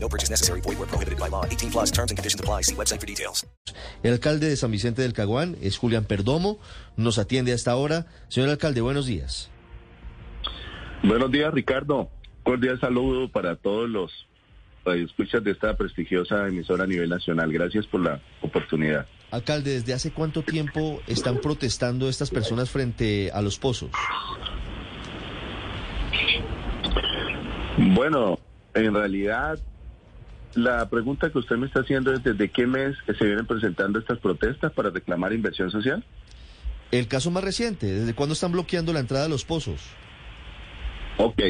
No purchase necessary. Void where prohibited by law. 18 plus terms and conditions apply. See website for details. El alcalde de San Vicente del Caguán es Julián Perdomo. Nos atiende a esta hora. Señor alcalde, buenos días. Buenos días, Ricardo. Cordial saludo para todos los escuchas de esta prestigiosa emisora a nivel nacional. Gracias por la oportunidad. Alcalde, ¿desde hace cuánto tiempo están protestando estas personas frente a los pozos? Bueno, en realidad, la pregunta que usted me está haciendo es desde qué mes se vienen presentando estas protestas para reclamar inversión social. El caso más reciente, ¿desde cuándo están bloqueando la entrada a los pozos? Ok,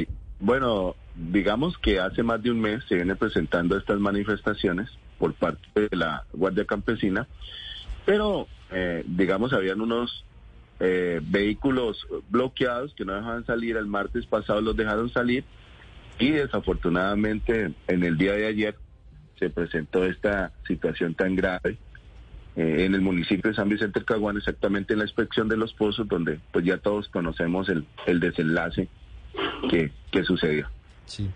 bueno, digamos que hace más de un mes se vienen presentando estas manifestaciones por parte de la Guardia Campesina, pero eh, digamos habían unos eh, vehículos bloqueados que no dejaban salir, el martes pasado los dejaron salir y desafortunadamente en el día de ayer se presentó esta situación tan grave eh, en el municipio de San Vicente del Caguán, exactamente en la inspección de los pozos, donde pues ya todos conocemos el, el desenlace que, que sucedió. Sí.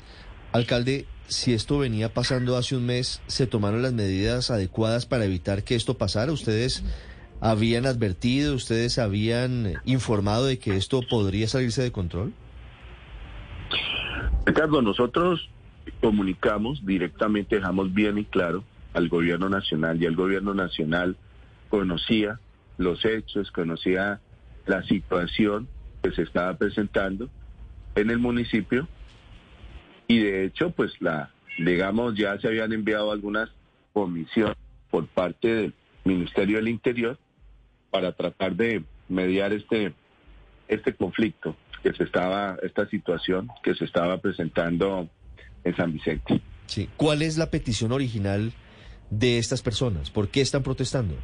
Alcalde, si esto venía pasando hace un mes, ¿se tomaron las medidas adecuadas para evitar que esto pasara? ¿Ustedes habían advertido, ustedes habían informado de que esto podría salirse de control? Ricardo, nosotros comunicamos directamente, dejamos bien y claro al gobierno nacional y el gobierno nacional conocía los hechos, conocía la situación que se estaba presentando en el municipio y de hecho pues la digamos ya se habían enviado algunas comisiones por parte del Ministerio del Interior para tratar de mediar este este conflicto que se estaba esta situación que se estaba presentando en San Vicente. Sí. ¿Cuál es la petición original de estas personas? ¿Por qué están protestando?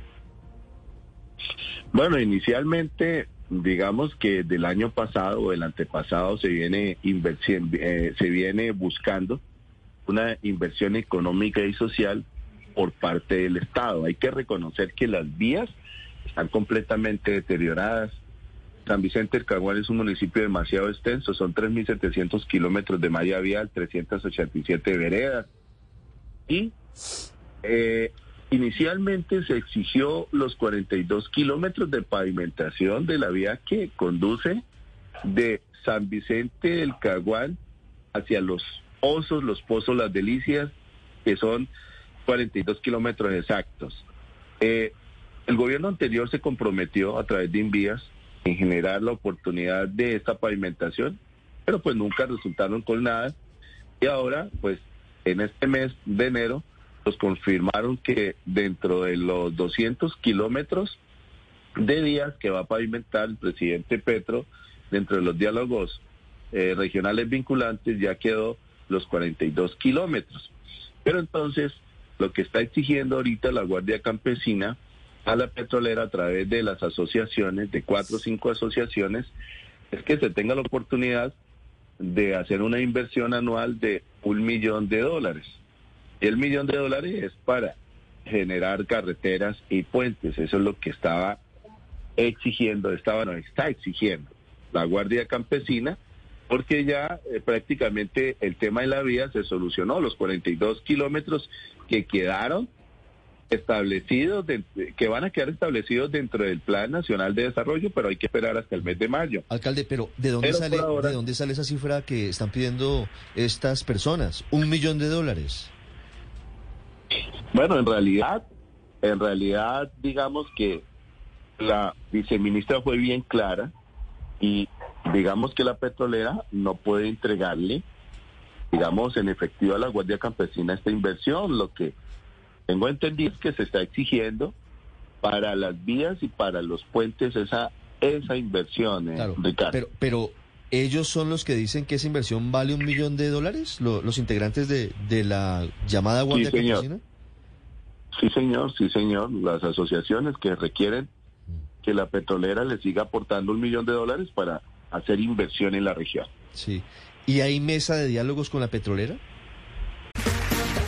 Bueno, inicialmente digamos que del año pasado o del antepasado se viene inversión, eh, se viene buscando una inversión económica y social por parte del Estado. Hay que reconocer que las vías están completamente deterioradas. San Vicente del Caguán es un municipio demasiado extenso, son 3.700 kilómetros de malla vial, 387 veredas. Y eh, Inicialmente se exigió los 42 kilómetros de pavimentación de la vía que conduce de San Vicente del Caguán hacia los Osos, los Pozos, las Delicias, que son 42 kilómetros exactos. Eh, el gobierno anterior se comprometió a través de Invías en generar la oportunidad de esta pavimentación, pero pues nunca resultaron con nada. Y ahora, pues en este mes de enero, nos confirmaron que dentro de los 200 kilómetros de vías que va a pavimentar el presidente Petro, dentro de los diálogos eh, regionales vinculantes, ya quedó los 42 kilómetros. Pero entonces, lo que está exigiendo ahorita la Guardia Campesina a la petrolera a través de las asociaciones, de cuatro o cinco asociaciones, es que se tenga la oportunidad de hacer una inversión anual de un millón de dólares. El millón de dólares es para generar carreteras y puentes. Eso es lo que estaba exigiendo, estaba, no, está exigiendo la Guardia Campesina, porque ya eh, prácticamente el tema de la vía se solucionó. Los 42 kilómetros que quedaron establecidos, que van a quedar establecidos dentro del Plan Nacional de Desarrollo, pero hay que esperar hasta el mes de mayo. Alcalde, pero ¿de dónde, sale, ¿de dónde sale esa cifra que están pidiendo estas personas? Un millón de dólares. Bueno, en realidad, en realidad, digamos que la viceministra fue bien clara y digamos que la petrolera no puede entregarle, digamos, en efectivo a la Guardia Campesina esta inversión. Lo que tengo entendido que se está exigiendo para las vías y para los puentes esa esa inversión, eh, Ricardo. Pero, pero ellos son los que dicen que esa inversión vale un millón de dólares, los integrantes de, de la llamada Guardia Campesina. Sí, señor, sí, señor. Las asociaciones que requieren que la petrolera le siga aportando un millón de dólares para hacer inversión en la región. Sí. ¿Y hay mesa de diálogos con la petrolera?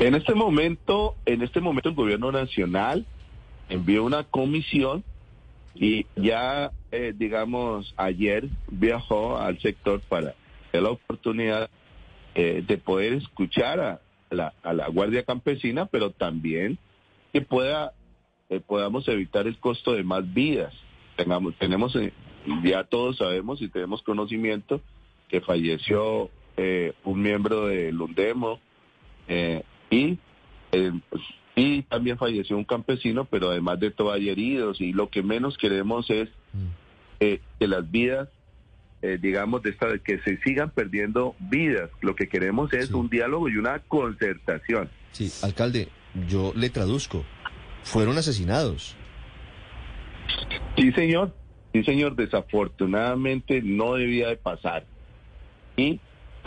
En este momento, en este momento el gobierno nacional envió una comisión y ya, eh, digamos, ayer viajó al sector para la oportunidad eh, de poder escuchar a la, Guardia Campesina, pero también que pueda eh, podamos evitar el costo de más vidas. Tengamos, tenemos, eh, ya todos sabemos y tenemos conocimiento que falleció un miembro del Undemo y, eh, pues, y también falleció un campesino, pero además de todo hay heridos y lo que menos queremos es eh, que las vidas, eh, digamos, de esta, que se sigan perdiendo vidas. Lo que queremos es Sí. un diálogo y una concertación. Sí, alcalde, yo le traduzco. Fueron asesinados. Sí, señor. Sí, señor. Desafortunadamente no debía de pasar. Y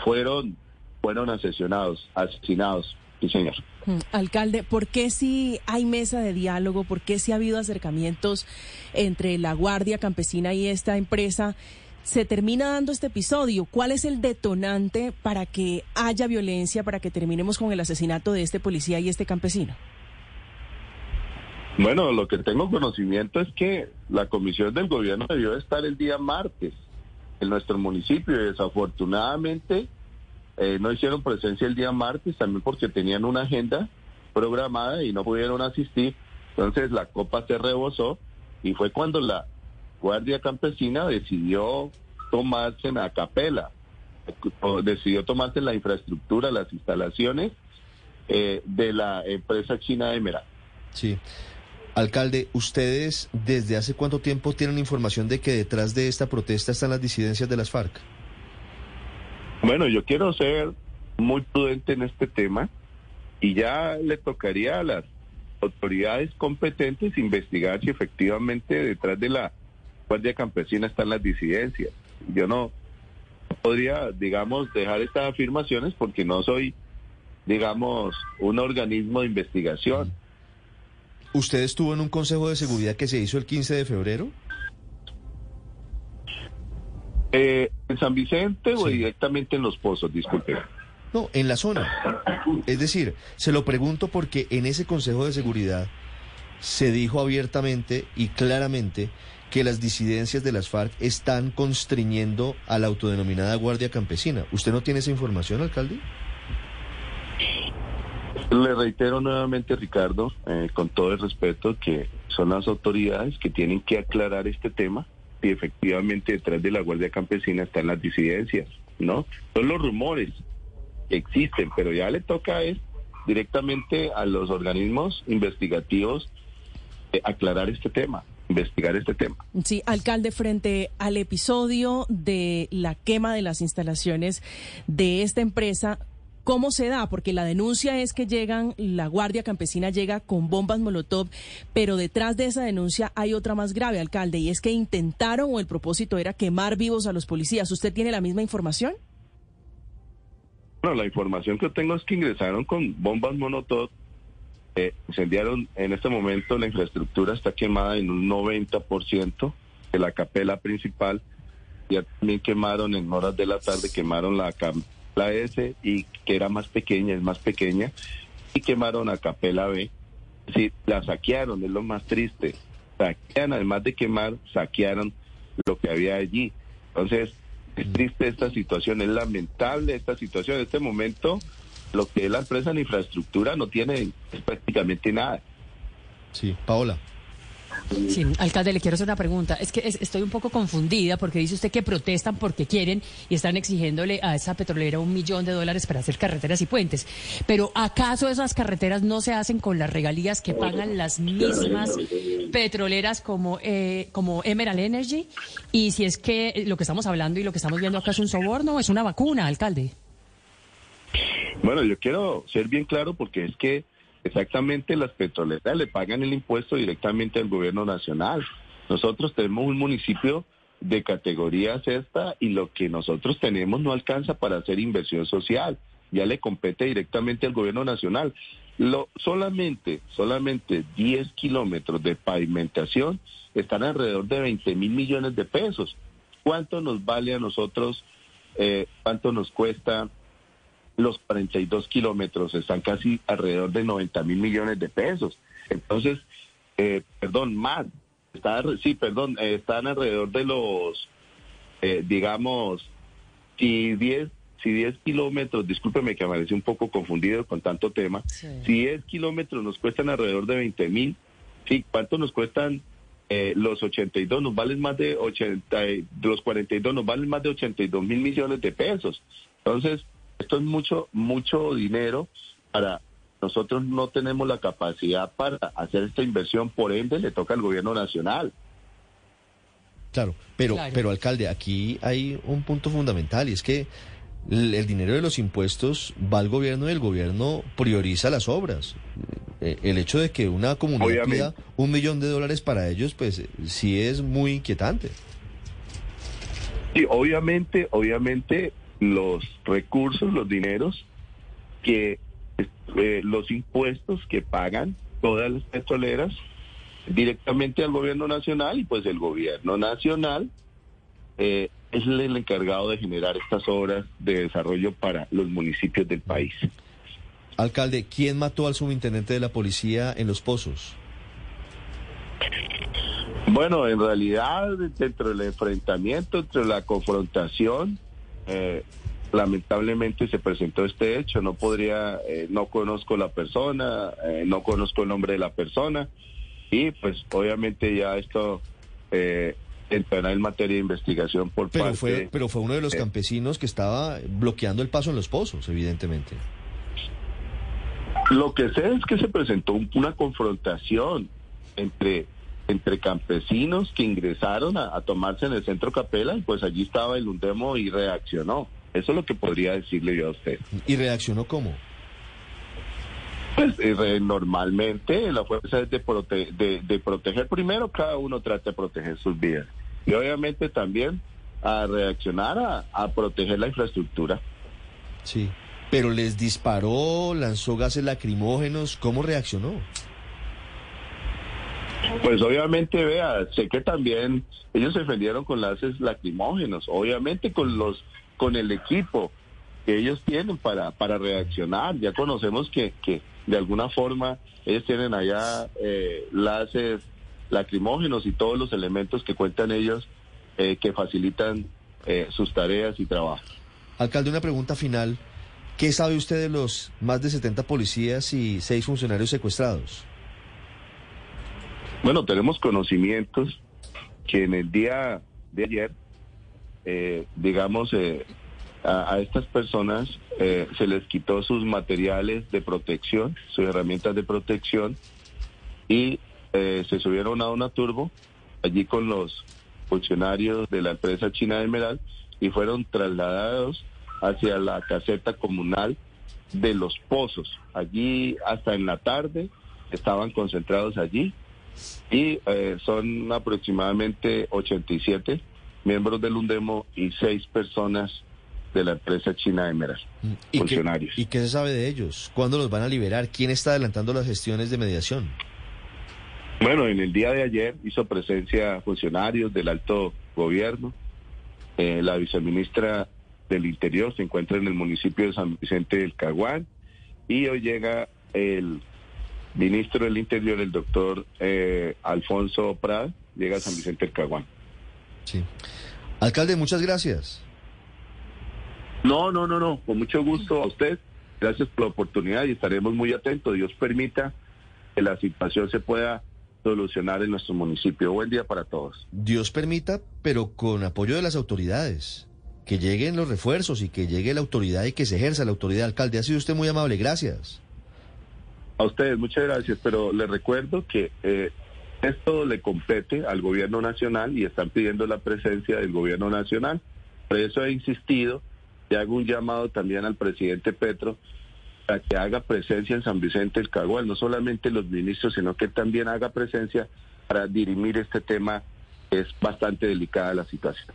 fueron, fueron asesinados, asesinados. Sí, señor. Mm, Alcalde, ¿por qué si hay mesa de diálogo? ¿Por qué si ha habido acercamientos entre la Guardia Campesina y esta empresa? Se termina dando este episodio. ¿Cuál es el detonante para que haya violencia, para que terminemos con el asesinato de este policía y este campesino? Bueno, lo que tengo conocimiento es que la comisión del gobierno debió estar el día martes en nuestro municipio y desafortunadamente eh, no hicieron presencia el día martes también porque tenían una agenda programada y no pudieron asistir. Entonces la copa se rebosó y fue cuando la Guardia Campesina decidió tomarse en capela, o decidió tomarse la infraestructura, las instalaciones eh, de la empresa china Emerald. Sí. Alcalde, ¿ustedes desde hace cuánto tiempo tienen información de que detrás de esta protesta están las disidencias de las FARC? Bueno, yo quiero ser muy prudente en este tema y ya le tocaría a las autoridades competentes investigar si efectivamente detrás de la Guardia Campesina están las disidencias. Yo no podría, digamos, dejar estas afirmaciones porque no soy, digamos, un organismo de investigación. ¿Usted estuvo en un consejo de seguridad que se hizo el 15 de febrero? Eh, ¿En San Vicente o directamente en Los Pozos? Disculpe. No, en la zona. Es decir, se lo pregunto porque en ese consejo de seguridad se dijo abiertamente y claramente que las disidencias de las FARC están constriñendo a la autodenominada Guardia Campesina. ¿Usted no tiene esa información, alcalde? Le reitero nuevamente, Ricardo, eh, con todo el respeto, que son las autoridades que tienen que aclarar este tema si efectivamente detrás de la Guardia Campesina están las disidencias, ¿no? Son los rumores que existen, pero ya le toca es directamente a los organismos investigativos eh, aclarar este tema, investigar este tema. Sí, alcalde, frente al episodio de la quema de las instalaciones de esta empresa, ¿cómo se da? Porque la denuncia es que llegan, la Guardia Campesina llega con bombas Molotov, pero detrás de esa denuncia hay otra más grave, alcalde, y es que intentaron o el propósito era quemar vivos a los policías. ¿Usted tiene la misma información? Bueno, la información que tengo es que ingresaron con bombas monotop, eh, incendiaron en este momento la infraestructura está quemada en un 90% de la capela principal, ya también quemaron en horas de la tarde, quemaron la capela S y que era más pequeña, es más pequeña, y quemaron la capela B. Sí, la saquearon, es lo más triste. Saquean, además de quemar, saquearon lo que había allí. Entonces, es triste esta situación, es lamentable esta situación. En este momento, lo que es la empresa en infraestructura no tiene prácticamente nada. Sí, Paola. Sí, alcalde, le quiero hacer una pregunta. Es que es- estoy un poco confundida porque dice usted que protestan porque quieren y están exigiéndole a esa petrolera un millón de dólares para hacer carreteras y puentes. Pero ¿acaso esas carreteras no se hacen con las regalías que pagan las mismas petroleras como, eh, como Emerald Energy? Y si es que lo que estamos hablando y lo que estamos viendo acá es un soborno, es una vacuna, alcalde. Bueno, yo quiero ser bien claro porque es que exactamente las petroleras le pagan el impuesto directamente al gobierno nacional. Nosotros tenemos un municipio de categoría sexta y lo que nosotros tenemos no alcanza para hacer inversión social. Ya le compete directamente al gobierno nacional. Lo, solamente, solamente 10 kilómetros de pavimentación están alrededor de 20 mil millones de pesos. ¿Cuánto nos vale a nosotros? eh, ¿Cuánto nos cuesta los 42 kilómetros están casi alrededor de 90 mil millones de pesos. Entonces, eh, perdón, más, está, sí, perdón, eh, están alrededor de los, eh, digamos, si 10, si 10 kilómetros, discúlpeme que amanecí un poco confundido con tanto tema, Sí. si 10 kilómetros nos cuestan alrededor de 20 mil, sí, ¿cuánto nos cuestan? eh, los 82 nos valen más de 80, y- los 42 nos valen más de 82 mil millones de pesos. Entonces, esto es mucho, mucho dinero para nosotros no tenemos la capacidad para hacer esta inversión, por ende le toca al gobierno nacional. Claro, pero, Claro. pero alcalde, aquí hay un punto fundamental y es que el, el dinero de los impuestos va al gobierno y el gobierno prioriza las obras. Eh, El hecho de que una comunidad Obviamente. pida un millón de dólares para ellos, pues eh, sí es muy inquietante. Sí, obviamente, obviamente los recursos, los dineros que eh, los impuestos que pagan todas las petroleras directamente al gobierno nacional y pues el gobierno nacional eh, es el, el encargado de generar estas obras de desarrollo para los municipios del país. Alcalde, ¿quién mató al subintendente de la policía en Los Pozos? Bueno, en realidad, dentro del enfrentamiento, entre la confrontación, eh, lamentablemente se presentó este hecho. No podría, eh, no conozco la persona, eh, no conozco el nombre de la persona y pues obviamente ya esto eh, entrará en materia de investigación por Pero parte. fue, pero fue uno de los eh, campesinos que estaba bloqueando el paso en Los Pozos, evidentemente. Lo que sé es que se presentó un- una confrontación entre, entre campesinos que ingresaron a, a tomarse en el centro Capela y pues allí estaba el Undemo y reaccionó. Eso es lo que podría decirle yo a usted. ¿Y reaccionó cómo? Pues eh, normalmente la fuerza es de, prote- de, de proteger primero, cada uno trata de proteger sus vidas. Y obviamente también a reaccionar a, a proteger la infraestructura. Sí. Pero les disparó, lanzó gases lacrimógenos, ¿cómo reaccionó? Pues obviamente, vea, sé que también ellos se defendieron con lances lacrimógenos, obviamente con los, con el equipo que ellos tienen para, para reaccionar. Ya conocemos que, que de alguna forma ellos tienen allá eh, lances lacrimógenos y todos los elementos que cuentan ellos eh, que facilitan eh, sus tareas y trabajo. Alcalde, una pregunta final. ¿Qué sabe usted de los más de 70 policías y seis funcionarios secuestrados? Bueno, tenemos conocimientos que en el día de ayer, eh, digamos, eh, a, estas personas eh, se les quitó sus materiales de protección, sus herramientas de protección y eh, se subieron a una turbo allí con los funcionarios de la empresa china Emerald y fueron trasladados hacia la caseta comunal de los pozos. Allí hasta en la tarde estaban concentrados allí y eh, son aproximadamente 87 miembros del UNDEMO y seis personas de la empresa china Emerald, ¿Y funcionarios. Qué, ¿Y qué se sabe de ellos? ¿Cuándo los van a liberar? ¿Quién está adelantando las gestiones de mediación? Bueno, en el día de ayer hizo presencia funcionarios del alto gobierno. Eh, la viceministra del Interior se encuentra en el municipio de San Vicente del Caguán y hoy llega el ministro del Interior, el doctor eh, Alfonso Prada, llega a San Vicente del Caguán. Sí. Alcalde, muchas gracias. No, no, no, no, con mucho gusto a usted. Gracias por la oportunidad y estaremos muy atentos. Dios permita que la situación se pueda solucionar en nuestro municipio. Buen día para todos. Dios permita, pero con apoyo de las autoridades. Que lleguen los refuerzos y que llegue la autoridad y que se ejerza la autoridad alcalde. Ha sido usted muy amable, gracias. A ustedes, muchas gracias, pero les recuerdo que eh, esto le compete al gobierno nacional y están pidiendo la presencia del gobierno nacional. Por eso he insistido y hago un llamado también al presidente Petro para que haga presencia en San Vicente del Cagual, no solamente los ministros, sino que también haga presencia para dirimir este tema. Es bastante delicada la situación.